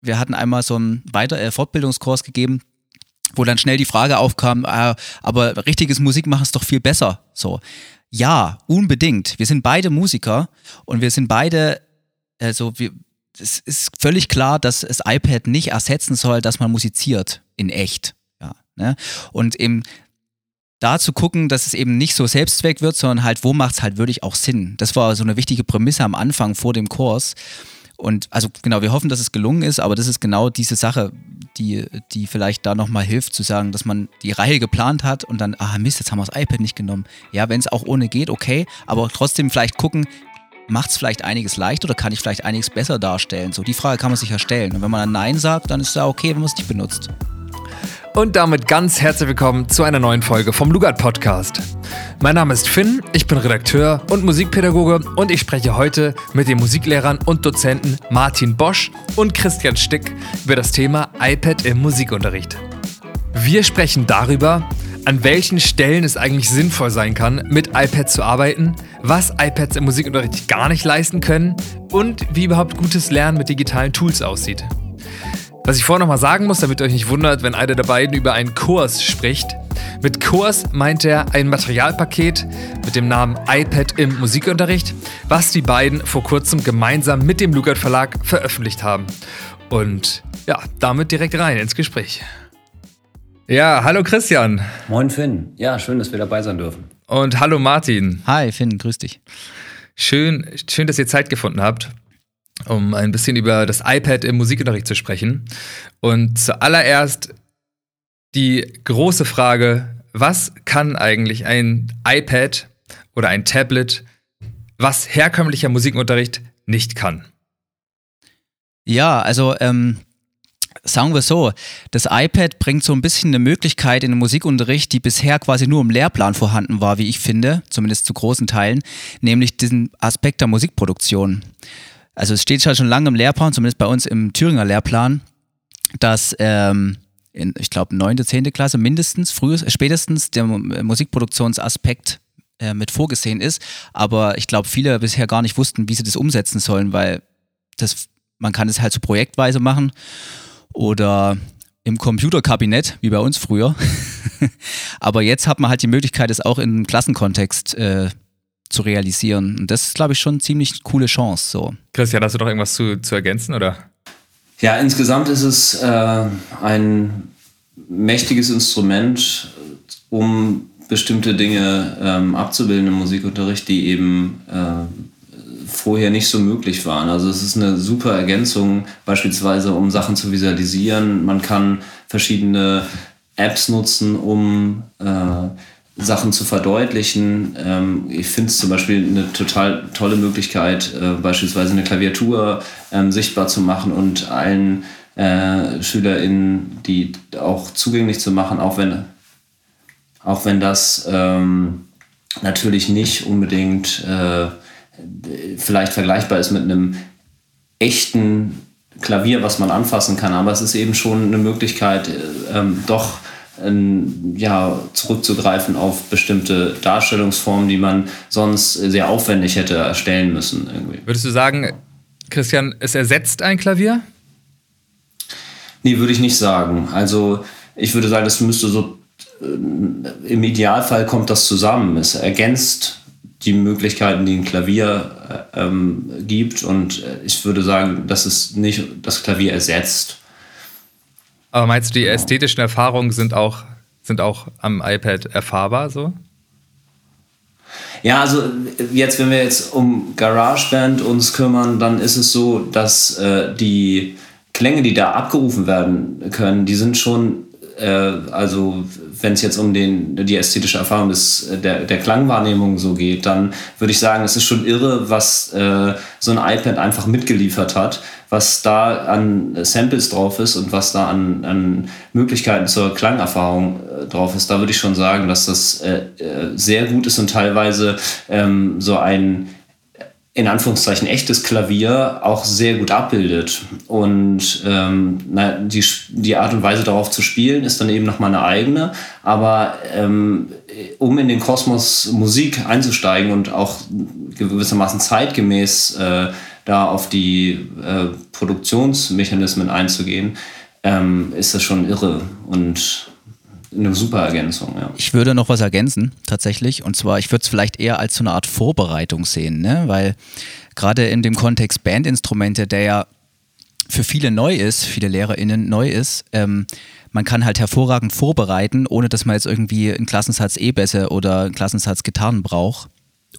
wir hatten einmal so einen Weiter äh, Fortbildungskurs gegeben, wo dann schnell die Frage aufkam, äh, aber richtiges Musikmachen ist doch viel besser. So, ja, unbedingt. Wir sind beide Musiker und wir sind beide, also wir, es ist völlig klar, dass das iPad nicht ersetzen soll, dass man musiziert in echt. Ja, ne? Und eben da zu gucken, dass es eben nicht so Selbstzweck wird, sondern halt, wo macht es halt wirklich auch Sinn. Das war so eine wichtige Prämisse am Anfang vor dem Kurs. Und also genau, wir hoffen, dass es gelungen ist, aber das ist genau diese Sache, die, die vielleicht da nochmal hilft, zu sagen, dass man die Reihe geplant hat und dann, ah Mist, jetzt haben wir das iPad nicht genommen. Ja, wenn es auch ohne geht, okay, aber trotzdem vielleicht gucken, macht es vielleicht einiges leicht oder kann ich vielleicht einiges besser darstellen? So, die Frage kann man sich ja stellen. Und wenn man dann Nein sagt, dann ist es ja okay, wenn man es nicht benutzt. Und damit ganz herzlich willkommen zu einer neuen Folge vom Lugat Podcast. Mein Name ist Finn, ich bin Redakteur und Musikpädagoge und ich spreche heute mit den Musiklehrern und Dozenten Martin Bosch und Christian Stick über das Thema iPad im Musikunterricht. Wir sprechen darüber, an welchen Stellen es eigentlich sinnvoll sein kann, mit iPads zu arbeiten, was iPads im Musikunterricht gar nicht leisten können und wie überhaupt gutes Lernen mit digitalen Tools aussieht. Was ich vorher nochmal sagen muss, damit ihr euch nicht wundert, wenn einer der beiden über einen Kurs spricht. Mit Kurs meint er ein Materialpaket mit dem Namen iPad im Musikunterricht, was die beiden vor kurzem gemeinsam mit dem Lugard Verlag veröffentlicht haben. Und ja, damit direkt rein ins Gespräch. Ja, hallo Christian. Moin Finn. Ja, schön, dass wir dabei sein dürfen. Und hallo Martin. Hi Finn, grüß dich. Schön, schön, dass ihr Zeit gefunden habt um ein bisschen über das iPad im Musikunterricht zu sprechen. Und zuallererst die große Frage, was kann eigentlich ein iPad oder ein Tablet, was herkömmlicher Musikunterricht nicht kann? Ja, also ähm, sagen wir so, das iPad bringt so ein bisschen eine Möglichkeit in den Musikunterricht, die bisher quasi nur im Lehrplan vorhanden war, wie ich finde, zumindest zu großen Teilen, nämlich diesen Aspekt der Musikproduktion. Also es steht schon lange im Lehrplan, zumindest bei uns im Thüringer Lehrplan, dass ähm, in, ich glaube, neunte, zehnte Klasse mindestens, frühest, äh, spätestens der Musikproduktionsaspekt äh, mit vorgesehen ist. Aber ich glaube, viele bisher gar nicht wussten, wie sie das umsetzen sollen, weil das, man kann es halt so projektweise machen oder im Computerkabinett, wie bei uns früher. Aber jetzt hat man halt die Möglichkeit, es auch im Klassenkontext äh, zu realisieren. Und das ist, glaube ich, schon eine ziemlich coole Chance. So. Christian, hast du doch irgendwas zu, zu ergänzen, oder? Ja, insgesamt ist es äh, ein mächtiges Instrument, um bestimmte Dinge ähm, abzubilden im Musikunterricht, die eben äh, vorher nicht so möglich waren. Also es ist eine super Ergänzung, beispielsweise um Sachen zu visualisieren. Man kann verschiedene Apps nutzen, um äh, Sachen zu verdeutlichen. Ähm, ich finde es zum Beispiel eine total tolle Möglichkeit, äh, beispielsweise eine Klaviatur ähm, sichtbar zu machen und allen äh, SchülerInnen die auch zugänglich zu machen, auch wenn, auch wenn das ähm, natürlich nicht unbedingt äh, vielleicht vergleichbar ist mit einem echten Klavier, was man anfassen kann, aber es ist eben schon eine Möglichkeit, äh, ähm, doch ja, zurückzugreifen auf bestimmte Darstellungsformen, die man sonst sehr aufwendig hätte erstellen müssen. Irgendwie. Würdest du sagen, Christian, es ersetzt ein Klavier? Nee, würde ich nicht sagen. Also ich würde sagen, es müsste so, äh, im Idealfall kommt das zusammen. Es ergänzt die Möglichkeiten, die ein Klavier äh, ähm, gibt und äh, ich würde sagen, dass es nicht das Klavier ersetzt. Aber meinst du, die ästhetischen Erfahrungen sind auch, sind auch am iPad erfahrbar so? Ja, also jetzt, wenn wir jetzt um GarageBand uns kümmern, dann ist es so, dass äh, die Klänge, die da abgerufen werden können, die sind schon, äh, also wenn es jetzt um den, die ästhetische Erfahrung des, der, der Klangwahrnehmung so geht, dann würde ich sagen, es ist schon irre, was äh, so ein iPad einfach mitgeliefert hat was da an Samples drauf ist und was da an, an Möglichkeiten zur Klangerfahrung äh, drauf ist, da würde ich schon sagen, dass das äh, äh sehr gut ist und teilweise ähm, so ein in Anführungszeichen echtes Klavier auch sehr gut abbildet. Und ähm, na, die, die Art und Weise darauf zu spielen ist dann eben nochmal eine eigene. Aber ähm, um in den Kosmos Musik einzusteigen und auch gewissermaßen zeitgemäß äh, da auf die äh, Produktionsmechanismen einzugehen, ähm, ist das schon irre und eine super Ergänzung, ja. Ich würde noch was ergänzen, tatsächlich. Und zwar, ich würde es vielleicht eher als so eine Art Vorbereitung sehen, ne? weil gerade in dem Kontext Bandinstrumente, der ja für viele neu ist, viele LehrerInnen neu ist, ähm, man kann halt hervorragend vorbereiten, ohne dass man jetzt irgendwie einen Klassensatz E-Bässe oder einen Klassensatz Gitarren braucht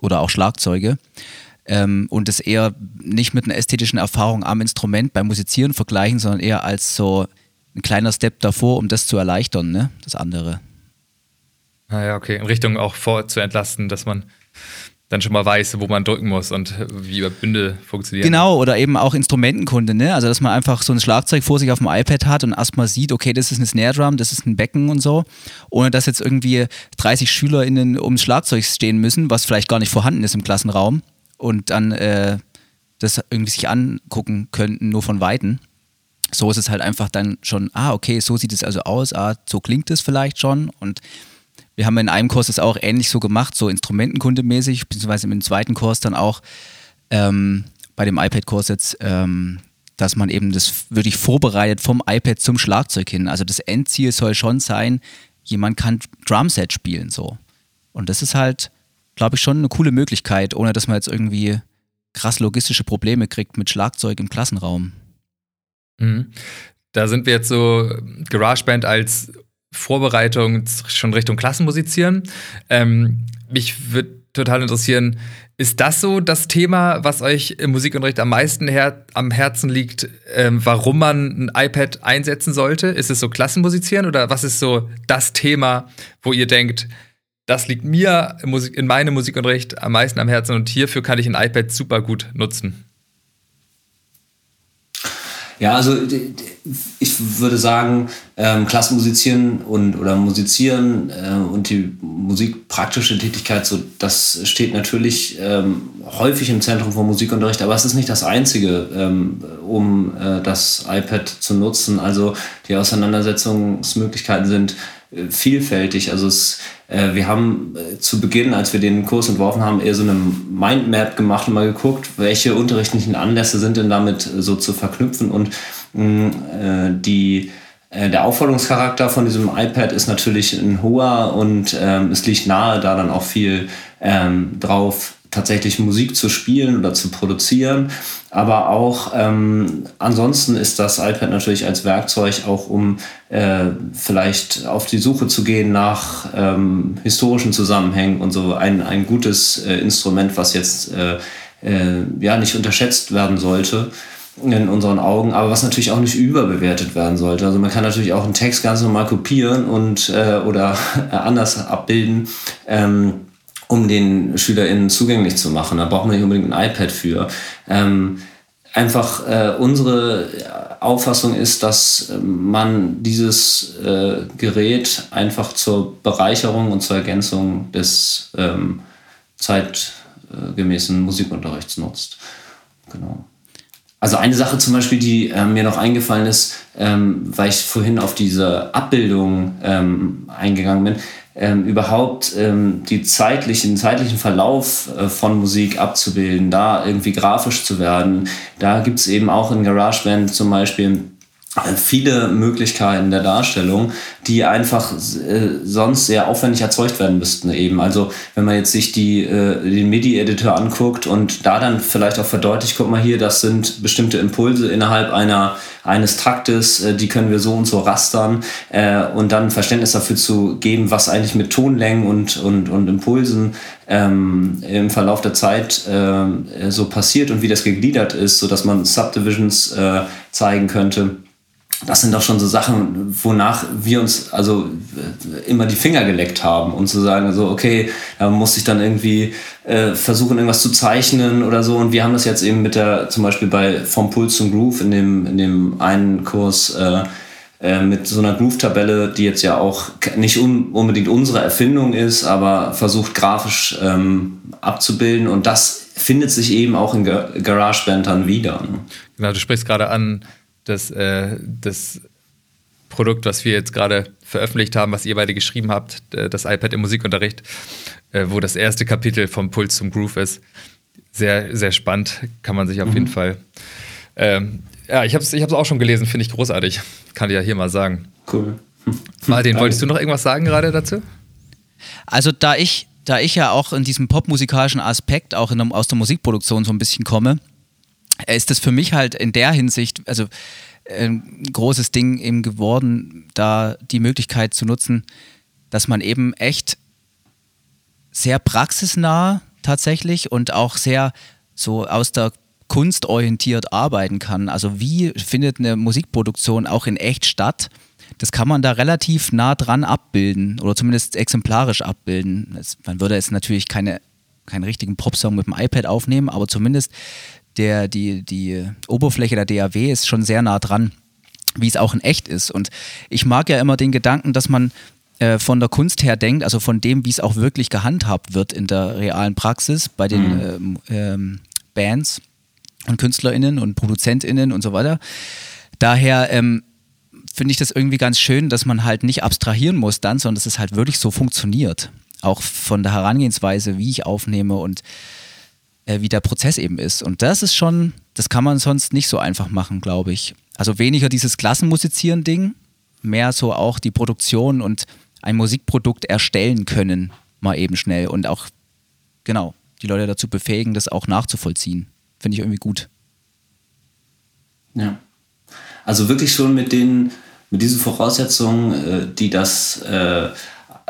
oder auch Schlagzeuge. Ähm, und es eher nicht mit einer ästhetischen Erfahrung am Instrument beim Musizieren vergleichen, sondern eher als so ein kleiner Step davor, um das zu erleichtern, ne? das andere. Ah ja, okay. In Richtung auch vor zu entlasten, dass man dann schon mal weiß, wo man drücken muss und wie über Bündel funktioniert. Genau, oder eben auch Instrumentenkunde, ne? Also dass man einfach so ein Schlagzeug vor sich auf dem iPad hat und erstmal sieht, okay, das ist eine Snare Drum, das ist ein Becken und so, ohne dass jetzt irgendwie 30 SchülerInnen ums Schlagzeug stehen müssen, was vielleicht gar nicht vorhanden ist im Klassenraum und dann äh, das irgendwie sich angucken könnten, nur von Weitem. So ist es halt einfach dann schon, ah, okay, so sieht es also aus, ah, so klingt es vielleicht schon und wir haben in einem Kurs das auch ähnlich so gemacht, so instrumentenkundemäßig, beziehungsweise im zweiten Kurs dann auch ähm, bei dem iPad-Kurs jetzt, ähm, dass man eben das wirklich vorbereitet vom iPad zum Schlagzeug hin. Also das Endziel soll schon sein, jemand kann Drumset spielen so. Und das ist halt, glaube ich, schon eine coole Möglichkeit, ohne dass man jetzt irgendwie krass logistische Probleme kriegt mit Schlagzeug im Klassenraum. Mhm. Da sind wir jetzt so GarageBand als Vorbereitung schon Richtung Klassenmusizieren. Ähm, mich würde total interessieren, ist das so das Thema, was euch im Musikunterricht am meisten her am Herzen liegt, ähm, warum man ein iPad einsetzen sollte? Ist es so Klassenmusizieren oder was ist so das Thema, wo ihr denkt, das liegt mir in meinem Musikunterricht am meisten am Herzen und hierfür kann ich ein iPad super gut nutzen? Ja, also ich würde sagen, ähm, Klassenmusizieren und oder Musizieren äh, und die musikpraktische Tätigkeit, so das steht natürlich ähm, häufig im Zentrum von Musikunterricht, aber es ist nicht das Einzige, ähm, um äh, das iPad zu nutzen. Also die Auseinandersetzungsmöglichkeiten sind vielfältig. Also es, äh, wir haben äh, zu Beginn, als wir den Kurs entworfen haben, eher so eine Mindmap gemacht und mal geguckt, welche unterrichtlichen Anlässe sind denn damit äh, so zu verknüpfen und mh, äh, die äh, der Aufforderungscharakter von diesem iPad ist natürlich ein hoher und ähm, es liegt nahe, da dann auch viel ähm, drauf tatsächlich Musik zu spielen oder zu produzieren. Aber auch ähm, ansonsten ist das iPad natürlich als Werkzeug auch, um äh, vielleicht auf die Suche zu gehen nach ähm, historischen Zusammenhängen und so ein, ein gutes äh, Instrument, was jetzt äh, äh ja nicht unterschätzt werden sollte in unseren Augen, aber was natürlich auch nicht überbewertet werden sollte. Also man kann natürlich auch einen Text ganz normal kopieren und äh, oder anders abbilden. Ähm, um den SchülerInnen zugänglich zu machen. Da braucht man nicht unbedingt ein iPad für. Ähm, einfach äh, unsere Auffassung ist, dass man dieses äh, Gerät einfach zur Bereicherung und zur Ergänzung des ähm, zeitgemäßen Musikunterrichts nutzt. Genau. Also eine Sache zum Beispiel, die äh, mir noch eingefallen ist, ähm, weil ich vorhin auf diese Abbildung ähm, eingegangen bin, ähm, überhaupt ähm, die zeitlichen, zeitlichen Verlauf äh, von Musik abzubilden, da irgendwie grafisch zu werden. Da gibt es eben auch in GarageBand zum Beispiel viele Möglichkeiten der Darstellung, die einfach äh, sonst sehr aufwendig erzeugt werden müssten eben. Also wenn man jetzt sich die, äh, den MIDI-Editor anguckt und da dann vielleicht auch verdeutlicht, guck mal hier, das sind bestimmte Impulse innerhalb einer, eines Taktes, äh, die können wir so und so rastern äh, und dann Verständnis dafür zu geben, was eigentlich mit Tonlängen und, und, und Impulsen ähm, im Verlauf der Zeit äh, so passiert und wie das gegliedert ist, sodass man Subdivisions äh, zeigen könnte das sind doch schon so Sachen, wonach wir uns also äh, immer die Finger geleckt haben und zu sagen, so, okay, da muss ich dann irgendwie äh, versuchen, irgendwas zu zeichnen oder so. Und wir haben das jetzt eben mit der, zum Beispiel bei Vom Puls zum Groove in dem, in dem einen Kurs äh, äh, mit so einer Groove-Tabelle, die jetzt ja auch nicht un unbedingt unsere Erfindung ist, aber versucht grafisch ähm, abzubilden. Und das findet sich eben auch in GarageBand dann wieder. Ne? Genau, du sprichst gerade an, das, äh, das Produkt, was wir jetzt gerade veröffentlicht haben, was ihr beide geschrieben habt, äh, das iPad im Musikunterricht, äh, wo das erste Kapitel vom Puls zum Groove ist. sehr, sehr spannend. Kann man sich auf mhm. jeden Fall. Ähm, ja, ich habe es ich auch schon gelesen, finde ich großartig. Kann ich ja hier mal sagen. Cool. Martin, wolltest du noch irgendwas sagen gerade dazu? Also, da ich, da ich ja auch in diesem popmusikalischen Aspekt auch der, aus der Musikproduktion so ein bisschen komme, ist das für mich halt in der Hinsicht, also ein großes Ding eben geworden, da die Möglichkeit zu nutzen, dass man eben echt sehr praxisnah tatsächlich und auch sehr so aus der Kunst orientiert arbeiten kann. Also wie findet eine Musikproduktion auch in echt statt? Das kann man da relativ nah dran abbilden oder zumindest exemplarisch abbilden. Man würde jetzt natürlich keine, keinen richtigen Popsong mit dem iPad aufnehmen, aber zumindest der, die, die Oberfläche der DAW ist schon sehr nah dran, wie es auch in echt ist. Und ich mag ja immer den Gedanken, dass man äh, von der Kunst her denkt, also von dem, wie es auch wirklich gehandhabt wird in der realen Praxis bei den mhm. ähm, ähm, Bands und KünstlerInnen und ProduzentInnen und so weiter. Daher ähm, finde ich das irgendwie ganz schön, dass man halt nicht abstrahieren muss dann, sondern dass es halt wirklich so funktioniert. Auch von der Herangehensweise, wie ich aufnehme und äh, wie der Prozess eben ist. Und das ist schon, das kann man sonst nicht so einfach machen, glaube ich. Also weniger dieses Klassenmusizieren-Ding, mehr so auch die Produktion und ein Musikprodukt erstellen können, mal eben schnell. Und auch, genau, die Leute dazu befähigen, das auch nachzuvollziehen. Finde ich irgendwie gut. Ja. Also wirklich schon mit den, mit diesen Voraussetzungen, äh, die das äh,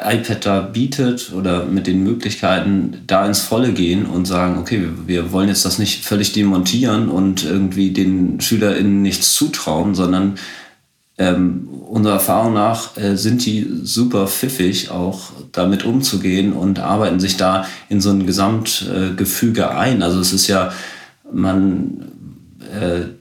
iPad da bietet oder mit den Möglichkeiten da ins Volle gehen und sagen, okay, wir wollen jetzt das nicht völlig demontieren und irgendwie den SchülerInnen nichts zutrauen, sondern ähm, unserer Erfahrung nach äh, sind die super pfiffig, auch damit umzugehen und arbeiten sich da in so ein Gesamtgefüge äh, ein. Also es ist ja, man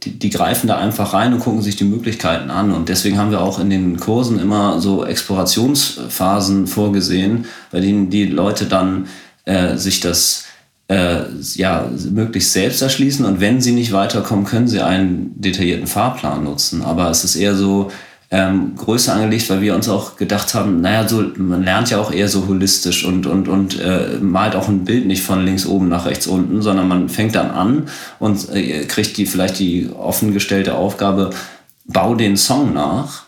die, die, greifen da einfach rein und gucken sich die Möglichkeiten an. Und deswegen haben wir auch in den Kursen immer so Explorationsphasen vorgesehen, bei denen die Leute dann äh, sich das äh, ja, möglichst selbst erschließen. Und wenn sie nicht weiterkommen, können sie einen detaillierten Fahrplan nutzen. Aber es ist eher so, ähm, größer angelegt, weil wir uns auch gedacht haben, naja, so, man lernt ja auch eher so holistisch und, und, und äh, malt auch ein Bild nicht von links oben nach rechts unten, sondern man fängt dann an und äh, kriegt die vielleicht die offen gestellte Aufgabe, bau den Song nach.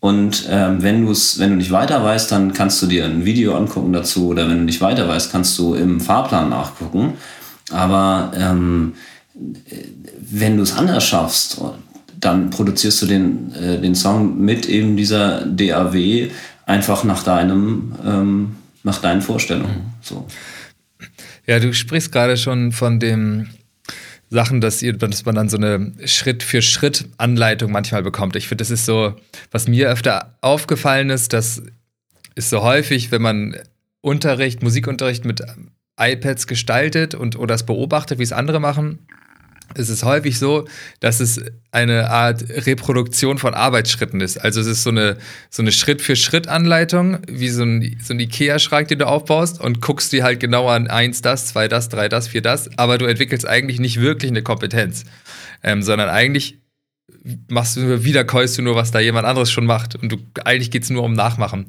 Und ähm, wenn, du's, wenn du nicht weiter weißt, dann kannst du dir ein Video angucken dazu oder wenn du nicht weiter weißt, kannst du im Fahrplan nachgucken. Aber ähm, wenn du es anders schaffst, dann produzierst du den, äh, den Song mit eben dieser DAW einfach nach deinem, ähm, nach deinen Vorstellungen. Mhm. So. Ja, du sprichst gerade schon von dem Sachen, dass, ihr, dass man dann so eine Schritt für Schritt Anleitung manchmal bekommt. Ich finde, das ist so, was mir öfter aufgefallen ist, das ist so häufig, wenn man Unterricht, Musikunterricht mit iPads gestaltet und oder es beobachtet, wie es andere machen, es ist häufig so, dass es eine Art Reproduktion von Arbeitsschritten ist. Also es ist so eine, so eine Schritt-für-Schritt-Anleitung, wie so ein, so ein Ikea-Schrank, den du aufbaust und guckst dir halt genau an, eins das, zwei das, drei das, vier das, aber du entwickelst eigentlich nicht wirklich eine Kompetenz, ähm, sondern eigentlich machst du nur, wiederkäust du nur, was da jemand anderes schon macht und du, eigentlich geht es nur um Nachmachen.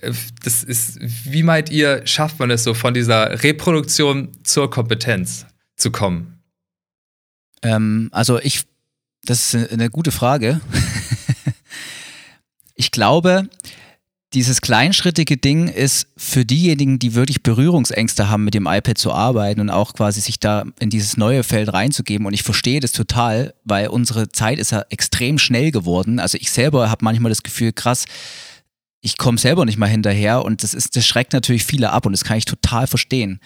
Äh, das ist, wie meint ihr, schafft man es so von dieser Reproduktion zur Kompetenz zu kommen? Ähm, also ich, das ist eine gute Frage. ich glaube, dieses kleinschrittige Ding ist für diejenigen, die wirklich Berührungsängste haben, mit dem iPad zu arbeiten und auch quasi sich da in dieses neue Feld reinzugeben. Und ich verstehe das total, weil unsere Zeit ist ja extrem schnell geworden. Also ich selber habe manchmal das Gefühl, krass, ich komme selber nicht mal hinterher und das ist, das schreckt natürlich viele ab und das kann ich total verstehen.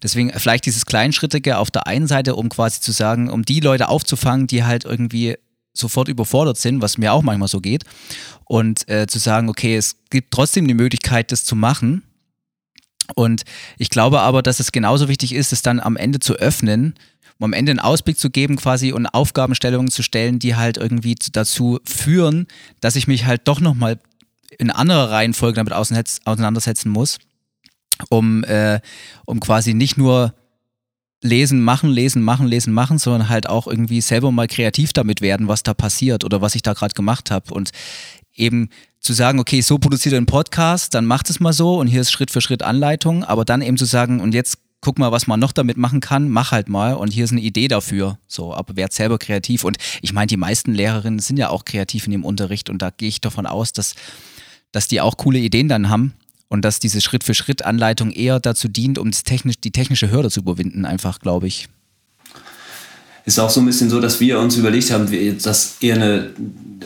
Deswegen vielleicht dieses Kleinschrittige auf der einen Seite, um quasi zu sagen, um die Leute aufzufangen, die halt irgendwie sofort überfordert sind, was mir auch manchmal so geht, und äh, zu sagen, okay, es gibt trotzdem die Möglichkeit, das zu machen. Und ich glaube aber, dass es genauso wichtig ist, es dann am Ende zu öffnen, um am Ende einen Ausblick zu geben quasi und Aufgabenstellungen zu stellen, die halt irgendwie dazu führen, dass ich mich halt doch nochmal in anderer Reihenfolge damit auseinandersetzen muss, um, äh, um quasi nicht nur lesen, machen, lesen, machen, lesen, machen, sondern halt auch irgendwie selber mal kreativ damit werden, was da passiert oder was ich da gerade gemacht habe. Und eben zu sagen, okay, so produziert ein Podcast, dann macht es mal so und hier ist Schritt für Schritt Anleitung, aber dann eben zu sagen, und jetzt guck mal, was man noch damit machen kann, mach halt mal und hier ist eine Idee dafür. So, aber werd selber kreativ. Und ich meine, die meisten Lehrerinnen sind ja auch kreativ in ihrem Unterricht und da gehe ich davon aus, dass, dass die auch coole Ideen dann haben und dass diese Schritt-für-Schritt-Anleitung eher dazu dient, um technisch, die technische Hürde zu überwinden, einfach, glaube ich. Ist auch so ein bisschen so, dass wir uns überlegt haben, dass eher eine,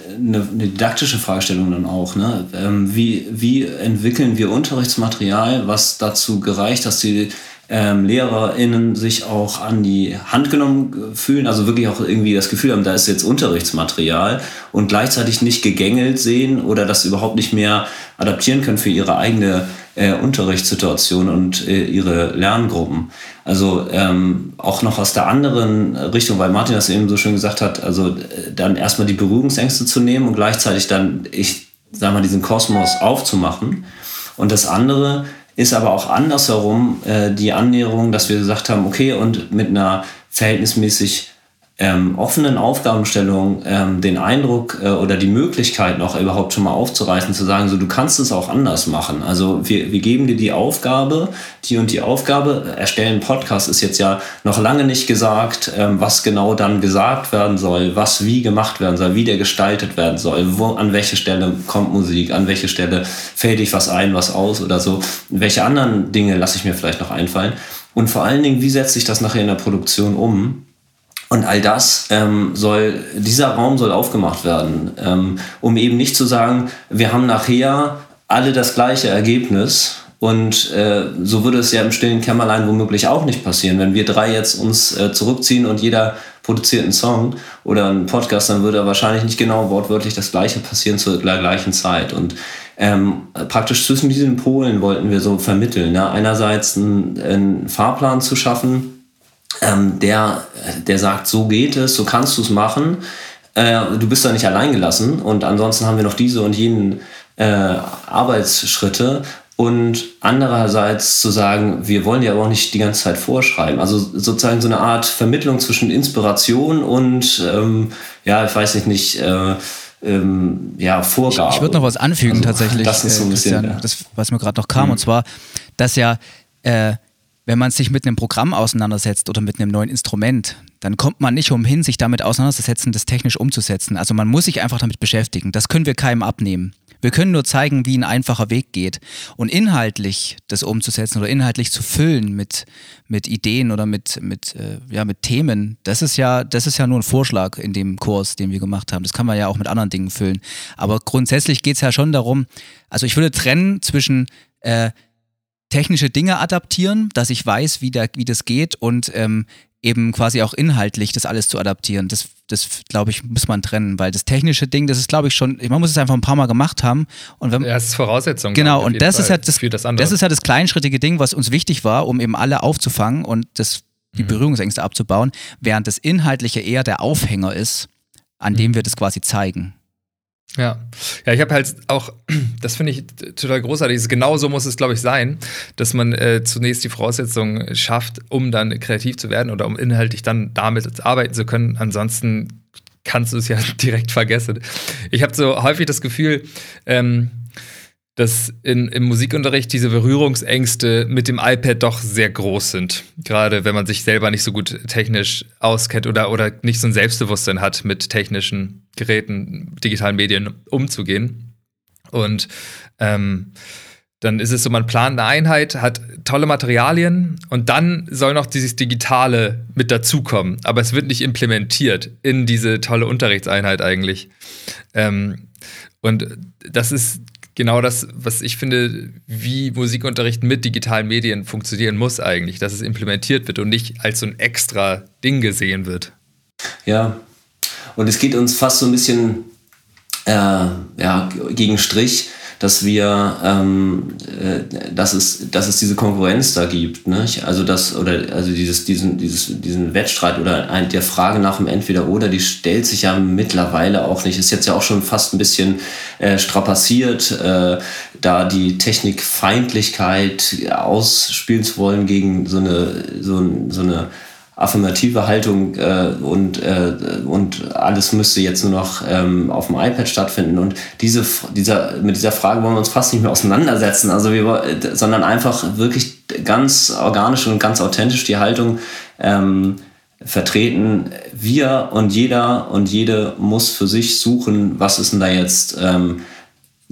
eine, eine didaktische Fragestellung dann auch. Ne? Ähm, wie, wie entwickeln wir Unterrichtsmaterial, was dazu gereicht, dass die ähm, LehrerInnen sich auch an die Hand genommen fühlen, also wirklich auch irgendwie das Gefühl haben, da ist jetzt Unterrichtsmaterial und gleichzeitig nicht gegängelt sehen oder das überhaupt nicht mehr adaptieren können für ihre eigene äh, Unterrichtssituation und äh, ihre Lerngruppen. Also ähm, auch noch aus der anderen Richtung, weil Martin das eben so schön gesagt hat, also äh, dann erstmal die Berührungsängste zu nehmen und gleichzeitig dann, ich sag mal, diesen Kosmos aufzumachen. Und das andere ist aber auch andersherum äh, die Annäherung, dass wir gesagt haben, okay, und mit einer verhältnismäßig ähm, offenen Aufgabenstellung ähm, den Eindruck äh, oder die Möglichkeit noch überhaupt schon mal aufzureißen, zu sagen, so du kannst es auch anders machen. Also wir, wir geben dir die Aufgabe, die und die Aufgabe, erstellen Podcast ist jetzt ja noch lange nicht gesagt, ähm, was genau dann gesagt werden soll, was wie gemacht werden soll, wie der gestaltet werden soll, wo, an welche Stelle kommt Musik, an welche Stelle fällt ich was ein, was aus oder so. Welche anderen Dinge lasse ich mir vielleicht noch einfallen. Und vor allen Dingen, wie setze ich das nachher in der Produktion um? Und all das ähm, soll, dieser Raum soll aufgemacht werden, ähm, um eben nicht zu sagen, wir haben nachher alle das gleiche Ergebnis. Und äh, so würde es ja im stillen Kämmerlein womöglich auch nicht passieren. Wenn wir drei jetzt uns äh, zurückziehen und jeder produziert einen Song oder einen Podcast, dann würde wahrscheinlich nicht genau wortwörtlich das Gleiche passieren zur gleichen Zeit. Und ähm, praktisch zwischen diesen Polen wollten wir so vermitteln. Ne? Einerseits einen, einen Fahrplan zu schaffen, ähm, der, der sagt, so geht es, so kannst du es machen. Äh, du bist da nicht allein gelassen und ansonsten haben wir noch diese und jenen äh, Arbeitsschritte und andererseits zu sagen, wir wollen ja aber auch nicht die ganze Zeit vorschreiben. Also sozusagen so eine Art Vermittlung zwischen Inspiration und, ähm, ja, ich weiß nicht, nicht äh, ähm, ja, Vorgabe. Ich, ich würde noch was anfügen also, tatsächlich, das ist so ein äh, bisschen, ja. das, was mir gerade noch kam, mhm. und zwar, dass ja äh, wenn man sich mit einem Programm auseinandersetzt oder mit einem neuen Instrument, dann kommt man nicht umhin, sich damit auseinanderzusetzen, das technisch umzusetzen. Also man muss sich einfach damit beschäftigen. Das können wir keinem abnehmen. Wir können nur zeigen, wie ein einfacher Weg geht. Und inhaltlich das umzusetzen oder inhaltlich zu füllen mit, mit Ideen oder mit, mit, äh, ja, mit Themen, das ist, ja, das ist ja nur ein Vorschlag in dem Kurs, den wir gemacht haben. Das kann man ja auch mit anderen Dingen füllen. Aber grundsätzlich geht es ja schon darum, also ich würde trennen zwischen äh, technische Dinge adaptieren, dass ich weiß, wie, der, wie das geht und ähm, eben quasi auch inhaltlich das alles zu adaptieren. Das, das glaube ich, muss man trennen, weil das technische Ding, das ist, glaube ich, schon, man muss es einfach ein paar Mal gemacht haben. Und wenn, ja, das ist Voraussetzung. Genau, und das ist, ja das, das, das ist ja das kleinschrittige Ding, was uns wichtig war, um eben alle aufzufangen und das, die mhm. Berührungsängste abzubauen, während das Inhaltliche eher der Aufhänger ist, an dem mhm. wir das quasi zeigen. Ja, ja, ich habe halt auch, das finde ich total großartig. Genau so muss es, glaube ich, sein, dass man äh, zunächst die Voraussetzungen schafft, um dann kreativ zu werden oder um inhaltlich dann damit arbeiten zu können. Ansonsten kannst du es ja direkt vergessen. Ich habe so häufig das Gefühl, ähm, dass in, im Musikunterricht diese Berührungsängste mit dem iPad doch sehr groß sind. Gerade wenn man sich selber nicht so gut technisch auskennt oder, oder nicht so ein Selbstbewusstsein hat, mit technischen Geräten, digitalen Medien umzugehen. Und ähm, dann ist es so, man plant eine Einheit, hat tolle Materialien und dann soll noch dieses Digitale mit dazukommen. Aber es wird nicht implementiert in diese tolle Unterrichtseinheit eigentlich. Ähm, und das ist genau das, was ich finde, wie Musikunterricht mit digitalen Medien funktionieren muss eigentlich, dass es implementiert wird und nicht als so ein extra Ding gesehen wird. Ja, und es geht uns fast so ein bisschen äh, ja, gegen Strich, dass wir, ähm, äh, dass, es, dass es diese Konkurrenz da gibt. Nicht? Also das, oder also dieses, diesen, dieses, diesen Wettstreit oder ein, der Frage nach dem Entweder-Oder, die stellt sich ja mittlerweile auch nicht. Ist jetzt ja auch schon fast ein bisschen äh, strapaziert, äh, da die Technikfeindlichkeit ausspielen zu wollen gegen so eine, so, so eine affirmative Haltung äh, und, äh, und alles müsste jetzt nur noch ähm, auf dem iPad stattfinden. Und diese, dieser, mit dieser Frage wollen wir uns fast nicht mehr auseinandersetzen, also wir, sondern einfach wirklich ganz organisch und ganz authentisch die Haltung ähm, vertreten, wir und jeder und jede muss für sich suchen, was ist denn da jetzt ähm,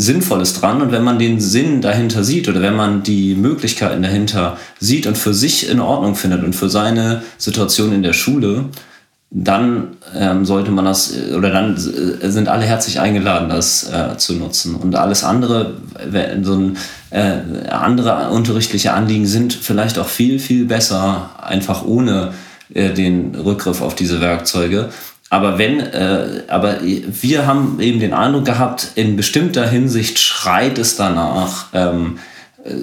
Sinnvolles dran. Und wenn man den Sinn dahinter sieht oder wenn man die Möglichkeiten dahinter sieht und für sich in Ordnung findet und für seine Situation in der Schule, dann ähm, sollte man das, oder dann sind alle herzlich eingeladen, das äh, zu nutzen. Und alles andere, so ein, äh, andere unterrichtliche Anliegen sind vielleicht auch viel, viel besser, einfach ohne äh, den Rückgriff auf diese Werkzeuge. Aber wenn, äh, aber wir haben eben den Eindruck gehabt, in bestimmter Hinsicht schreit es danach, ähm,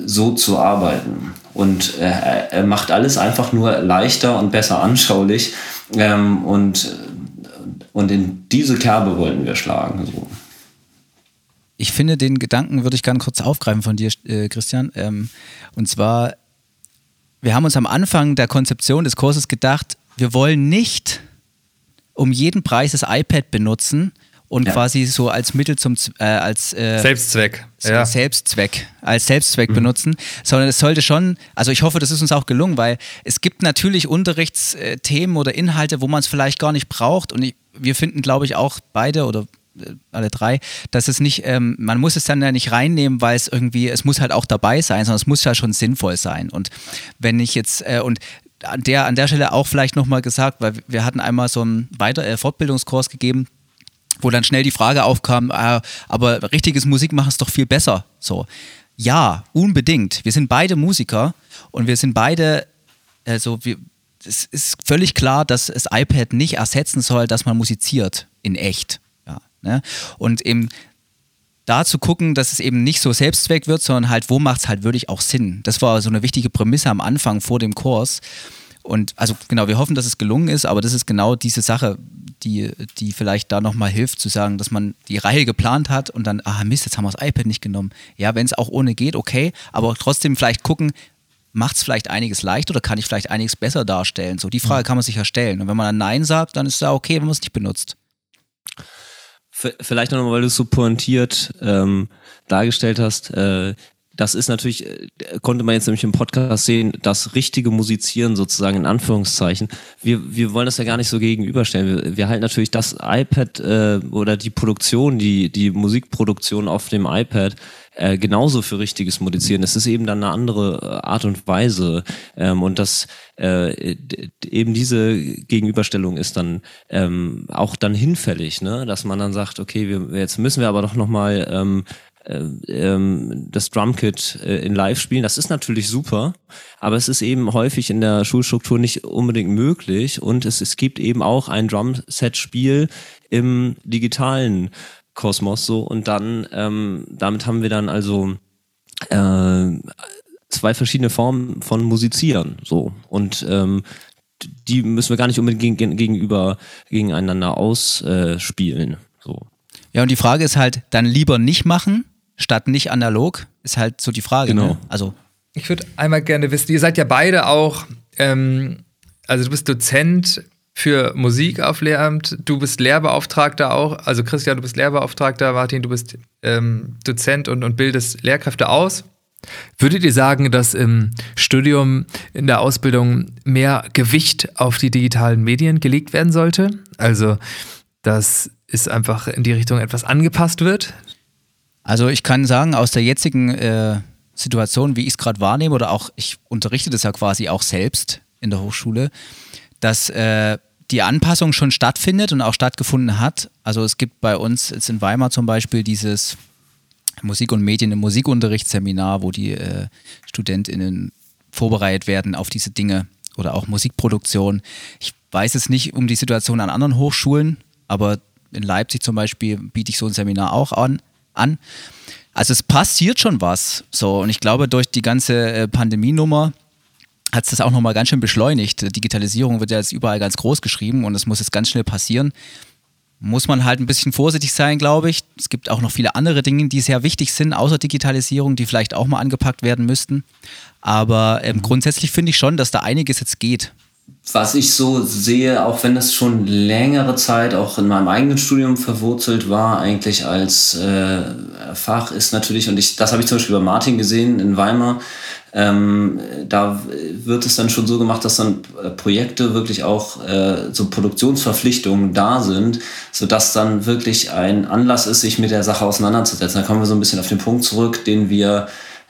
so zu arbeiten. Und äh, er macht alles einfach nur leichter und besser anschaulich. Ähm, und, und in diese Kerbe wollten wir schlagen. So. Ich finde, den Gedanken würde ich gerne kurz aufgreifen von dir, äh, Christian. Ähm, und zwar, wir haben uns am Anfang der Konzeption des Kurses gedacht, wir wollen nicht um jeden Preis das iPad benutzen und ja. quasi so als Mittel zum äh, als äh, Selbstzweck. Ja. Selbstzweck, als Selbstzweck mhm. benutzen, sondern es sollte schon, also ich hoffe, das ist uns auch gelungen, weil es gibt natürlich Unterrichtsthemen oder Inhalte, wo man es vielleicht gar nicht braucht und ich, wir finden, glaube ich, auch beide oder äh, alle drei, dass es nicht, ähm, man muss es dann ja nicht reinnehmen, weil es irgendwie, es muss halt auch dabei sein, sondern es muss ja schon sinnvoll sein. Und wenn ich jetzt, äh, und an der, an der Stelle auch vielleicht nochmal gesagt, weil wir hatten einmal so einen Weiter äh, Fortbildungskurs gegeben, wo dann schnell die Frage aufkam, äh, aber richtiges Musik machen ist doch viel besser. So. Ja, unbedingt. Wir sind beide Musiker und wir sind beide, also wir, es ist völlig klar, dass das iPad nicht ersetzen soll, dass man musiziert in echt. Ja, ne? Und eben da zu gucken, dass es eben nicht so Selbstzweck wird, sondern halt, wo macht es halt wirklich auch Sinn. Das war so eine wichtige Prämisse am Anfang vor dem Kurs. Und also genau, wir hoffen, dass es gelungen ist, aber das ist genau diese Sache, die, die vielleicht da nochmal hilft, zu sagen, dass man die Reihe geplant hat und dann, ah Mist, jetzt haben wir das iPad nicht genommen. Ja, wenn es auch ohne geht, okay, aber trotzdem vielleicht gucken, macht es vielleicht einiges leicht oder kann ich vielleicht einiges besser darstellen? So, die Frage kann man sich ja stellen. Und wenn man dann Nein sagt, dann ist es ja okay, wenn man es nicht benutzt. Vielleicht noch mal, weil du es so pointiert ähm, dargestellt hast. Äh, das ist natürlich, äh, konnte man jetzt nämlich im Podcast sehen, das richtige Musizieren sozusagen in Anführungszeichen. Wir, wir wollen das ja gar nicht so gegenüberstellen. Wir, wir halten natürlich das iPad äh, oder die Produktion, die, die Musikproduktion auf dem iPad äh, genauso für richtiges Musizieren. Es ist eben dann eine andere äh, Art und Weise. Ähm, und das äh, eben diese Gegenüberstellung ist dann ähm, auch dann hinfällig, ne? dass man dann sagt, okay, wir, jetzt müssen wir aber doch nochmal ähm, äh, ähm, das Drumkit äh, in Live spielen. Das ist natürlich super, aber es ist eben häufig in der Schulstruktur nicht unbedingt möglich. Und es, es gibt eben auch ein Drumset-Spiel im digitalen Kosmos so. Und dann ähm, damit haben wir dann also äh, zwei verschiedene Formen von Musizieren so. Und ähm, die müssen wir gar nicht unbedingt gegen, gegenüber gegeneinander ausspielen äh, so. Ja und die Frage ist halt dann lieber nicht machen statt nicht analog ist halt so die Frage genau ne? also ich würde einmal gerne wissen ihr seid ja beide auch ähm, also du bist Dozent für Musik auf Lehramt. Du bist Lehrbeauftragter auch. Also Christian, du bist Lehrbeauftragter. Martin, du bist ähm, Dozent und, und bildest Lehrkräfte aus. Würdet ihr sagen, dass im Studium, in der Ausbildung mehr Gewicht auf die digitalen Medien gelegt werden sollte? Also, dass es einfach in die Richtung etwas angepasst wird? Also ich kann sagen, aus der jetzigen äh, Situation, wie ich es gerade wahrnehme, oder auch, ich unterrichte das ja quasi auch selbst in der Hochschule, dass äh, die Anpassung schon stattfindet und auch stattgefunden hat. Also es gibt bei uns jetzt in Weimar zum Beispiel dieses Musik und Medien im Musikunterrichtsseminar, wo die äh, StudentInnen vorbereitet werden auf diese Dinge oder auch Musikproduktion. Ich weiß es nicht um die Situation an anderen Hochschulen, aber in Leipzig zum Beispiel biete ich so ein Seminar auch an. An. Also es passiert schon was. So, und ich glaube, durch die ganze äh, Pandemienummer hat es das auch nochmal ganz schön beschleunigt. Digitalisierung wird ja jetzt überall ganz groß geschrieben und es muss jetzt ganz schnell passieren. Muss man halt ein bisschen vorsichtig sein, glaube ich. Es gibt auch noch viele andere Dinge, die sehr wichtig sind, außer Digitalisierung, die vielleicht auch mal angepackt werden müssten. Aber ähm, mhm. grundsätzlich finde ich schon, dass da einiges jetzt geht. Was ich so sehe, auch wenn es schon längere Zeit auch in meinem eigenen Studium verwurzelt war, eigentlich als äh, Fach, ist natürlich, und ich, das habe ich zum Beispiel bei Martin gesehen in Weimar, ähm, da wird es dann schon so gemacht, dass dann äh, Projekte wirklich auch äh, so Produktionsverpflichtungen da sind, sodass dann wirklich ein Anlass ist, sich mit der Sache auseinanderzusetzen. Da kommen wir so ein bisschen auf den Punkt zurück, den wir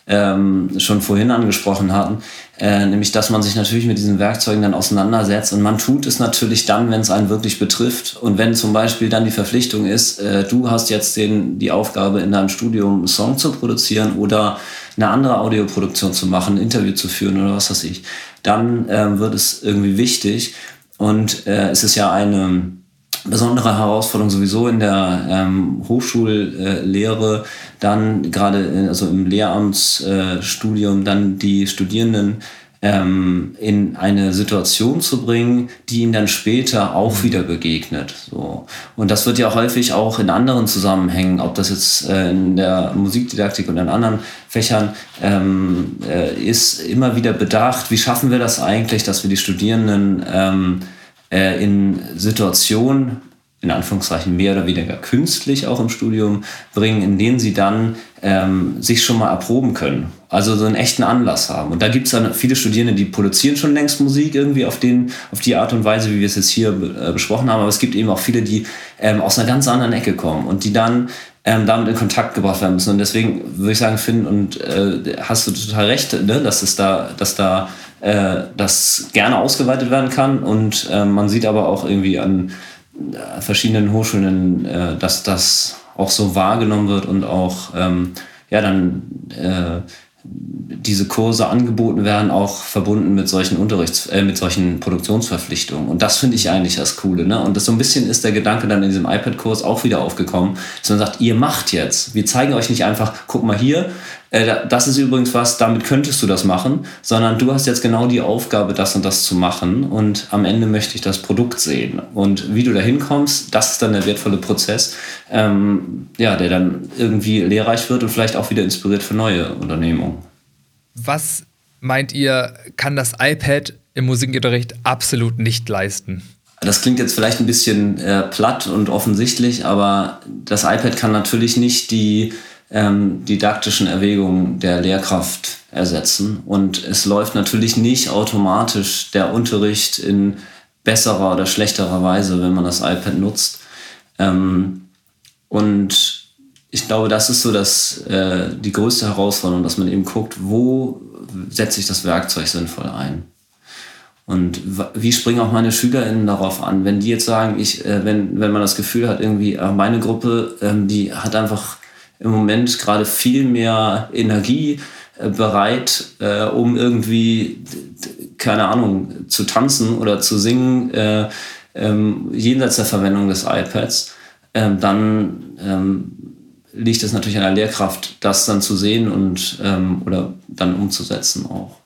ähm, schon vorhin angesprochen hatten, äh, nämlich dass man sich natürlich mit diesen Werkzeugen dann auseinandersetzt und man tut es natürlich dann, wenn es einen wirklich betrifft. Und wenn zum Beispiel dann die Verpflichtung ist, äh, du hast jetzt den, die Aufgabe in deinem Studium einen Song zu produzieren oder eine andere Audioproduktion zu machen, ein Interview zu führen oder was weiß ich, dann ähm, wird es irgendwie wichtig. Und äh, es ist ja eine besondere Herausforderung sowieso in der ähm, Hochschullehre, dann gerade also im Lehramtsstudium, äh, dann die Studierenden ähm, in eine Situation zu bringen, die ihnen dann später auch mhm. wieder begegnet. So. Und das wird ja häufig auch in anderen Zusammenhängen, ob das jetzt äh, in der Musikdidaktik oder in anderen Fächern ähm, äh, ist, immer wieder bedacht, wie schaffen wir das eigentlich, dass wir die Studierenden ähm, äh, in Situationen, in Anführungszeichen mehr oder weniger künstlich auch im Studium bringen, in denen sie dann ähm, sich schon mal erproben können. Also so einen echten Anlass haben. Und da gibt es dann viele Studierende, die produzieren schon längst Musik irgendwie auf, den, auf die Art und Weise, wie wir es jetzt hier äh, besprochen haben. Aber es gibt eben auch viele, die ähm, aus einer ganz anderen Ecke kommen und die dann ähm, damit in Kontakt gebracht werden müssen. Und deswegen würde ich sagen, Finn, und äh, hast du total recht, ne, dass es da, dass da äh, das gerne ausgeweitet werden kann. Und äh, man sieht aber auch irgendwie an äh, verschiedenen Hochschulen, äh, dass das auch so wahrgenommen wird und auch ähm, ja dann äh, diese Kurse angeboten werden, auch verbunden mit solchen Unterrichts, äh, mit solchen Produktionsverpflichtungen. Und das finde ich eigentlich das Coole. Ne? Und das so ein bisschen ist der Gedanke dann in diesem iPad-Kurs auch wieder aufgekommen, dass man sagt, ihr macht jetzt. Wir zeigen euch nicht einfach, guck mal hier, das ist übrigens was, damit könntest du das machen, sondern du hast jetzt genau die Aufgabe, das und das zu machen. Und am Ende möchte ich das Produkt sehen. Und wie du da hinkommst, das ist dann der wertvolle Prozess, ähm, ja, der dann irgendwie lehrreich wird und vielleicht auch wieder inspiriert für neue Unternehmungen. Was meint ihr, kann das iPad im Musikunterricht absolut nicht leisten? Das klingt jetzt vielleicht ein bisschen äh, platt und offensichtlich, aber das iPad kann natürlich nicht die ähm, didaktischen Erwägungen der Lehrkraft ersetzen. Und es läuft natürlich nicht automatisch der Unterricht in besserer oder schlechterer Weise, wenn man das iPad nutzt. Ähm, und ich glaube, das ist so das, äh, die größte Herausforderung, dass man eben guckt, wo setze ich das Werkzeug sinnvoll ein. Und wie springen auch meine SchülerInnen darauf an? Wenn die jetzt sagen, ich, äh, wenn, wenn man das Gefühl hat, irgendwie, äh, meine Gruppe, ähm, die hat einfach im Moment gerade viel mehr Energie äh, bereit, äh, um irgendwie, keine Ahnung, zu tanzen oder zu singen, äh, ähm, jenseits der Verwendung des iPads, ähm, dann ähm, liegt es natürlich an der Lehrkraft, das dann zu sehen und ähm, oder dann umzusetzen auch.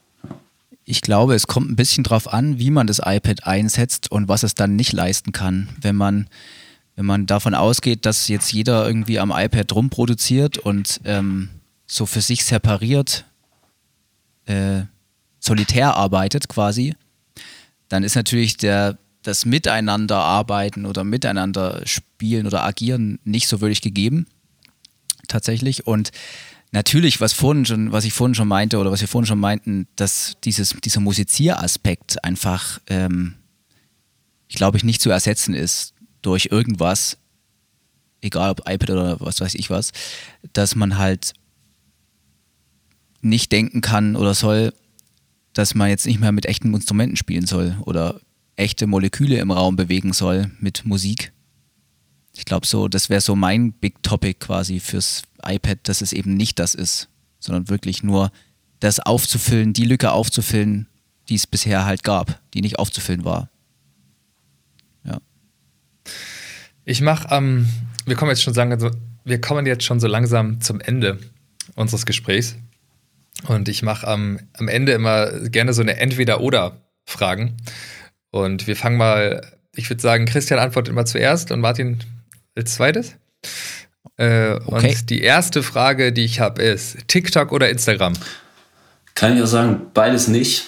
Ich glaube, es kommt ein bisschen drauf an, wie man das iPad einsetzt und was es dann nicht leisten kann. Wenn man, wenn man davon ausgeht, dass jetzt jeder irgendwie am iPad rumproduziert und ähm, so für sich separiert äh, solitär arbeitet quasi, dann ist natürlich der, das Miteinanderarbeiten oder Miteinander spielen oder agieren nicht so wirklich gegeben tatsächlich. Und natürlich, was vorhin schon, was ich vorhin schon meinte oder was wir vorhin schon meinten, dass dieses, dieser Musizieraspekt einfach, ähm, ich glaube ich, nicht zu ersetzen ist durch irgendwas, egal ob iPad oder was weiß ich was, dass man halt nicht denken kann oder soll, dass man jetzt nicht mehr mit echten Instrumenten spielen soll oder echte Moleküle im Raum bewegen soll mit Musik, ich glaube so, das wäre so mein Big Topic quasi fürs iPad, dass es eben nicht das ist, sondern wirklich nur das aufzufüllen, die Lücke aufzufüllen, die es bisher halt gab, die nicht aufzufüllen war. Ja. Ich mache, ähm, wir kommen jetzt schon sagen, also wir kommen jetzt schon so langsam zum Ende unseres Gesprächs. Und ich mache ähm, am Ende immer gerne so eine Entweder-Oder-Fragen. Und wir fangen mal, ich würde sagen, Christian antwortet immer zuerst und Martin als zweites. Äh, okay. Und die erste Frage, die ich habe, ist: TikTok oder Instagram? Kann ich auch sagen, beides nicht.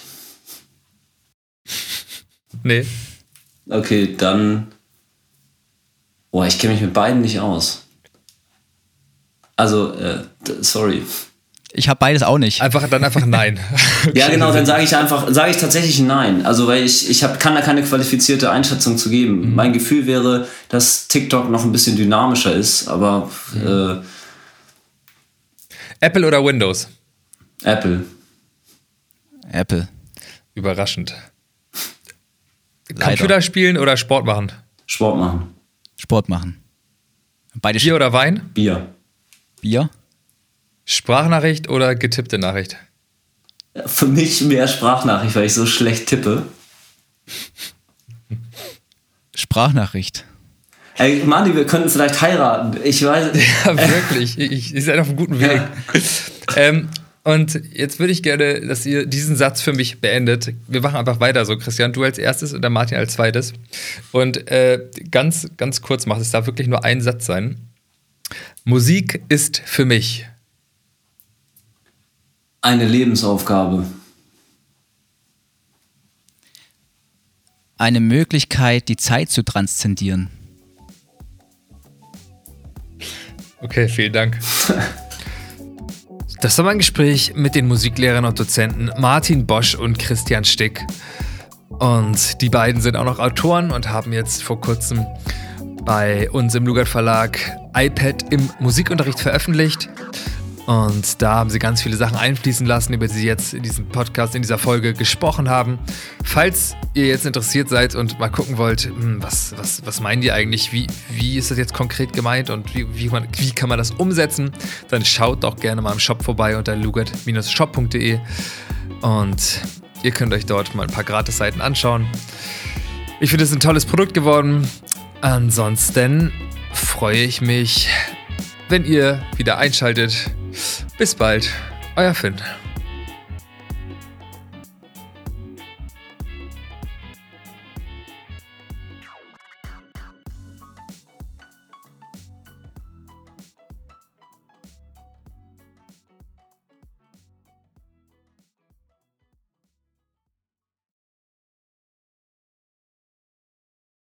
Nee. Okay, dann. Boah, ich kenne mich mit beiden nicht aus. Also, äh, sorry. Ich habe beides auch nicht. Einfach dann einfach nein. okay. Ja, genau, dann sage ich einfach, sage ich tatsächlich nein. Also, weil ich, ich hab, kann da keine qualifizierte Einschätzung zu geben. Mhm. Mein Gefühl wäre, dass TikTok noch ein bisschen dynamischer ist, aber. Mhm. Äh, Apple oder Windows? Apple. Apple. Überraschend. Leider. Computer spielen oder Sport machen? Sport machen. Sport machen. Beide Bier oder Wein? Bier. Bier. Sprachnachricht oder getippte Nachricht? Für mich mehr Sprachnachricht, weil ich so schlecht tippe. Sprachnachricht. Ey, Mani, wir könnten vielleicht heiraten. Ich weiß. Ja, wirklich. ich, ich seid auf einem guten Weg. Ja. Ähm, und jetzt würde ich gerne, dass ihr diesen Satz für mich beendet. Wir machen einfach weiter so, Christian. Du als erstes und der Martin als zweites. Und äh, ganz, ganz kurz macht es darf wirklich nur ein Satz sein. Musik ist für mich eine Lebensaufgabe. Eine Möglichkeit, die Zeit zu transzendieren. Okay, vielen Dank. Das war mein Gespräch mit den Musiklehrern und Dozenten Martin Bosch und Christian Stick. Und die beiden sind auch noch Autoren und haben jetzt vor kurzem bei uns im Lugard Verlag iPad im Musikunterricht veröffentlicht. Und da haben sie ganz viele Sachen einfließen lassen, über die sie jetzt in diesem Podcast, in dieser Folge gesprochen haben. Falls ihr jetzt interessiert seid und mal gucken wollt, hm, was, was, was meinen die eigentlich, wie, wie ist das jetzt konkret gemeint und wie, wie, man, wie kann man das umsetzen, dann schaut doch gerne mal im Shop vorbei unter lugat-shop.de und ihr könnt euch dort mal ein paar Gratis-Seiten anschauen. Ich finde es ein tolles Produkt geworden. Ansonsten freue ich mich, wenn ihr wieder einschaltet bis bald, euer Finn.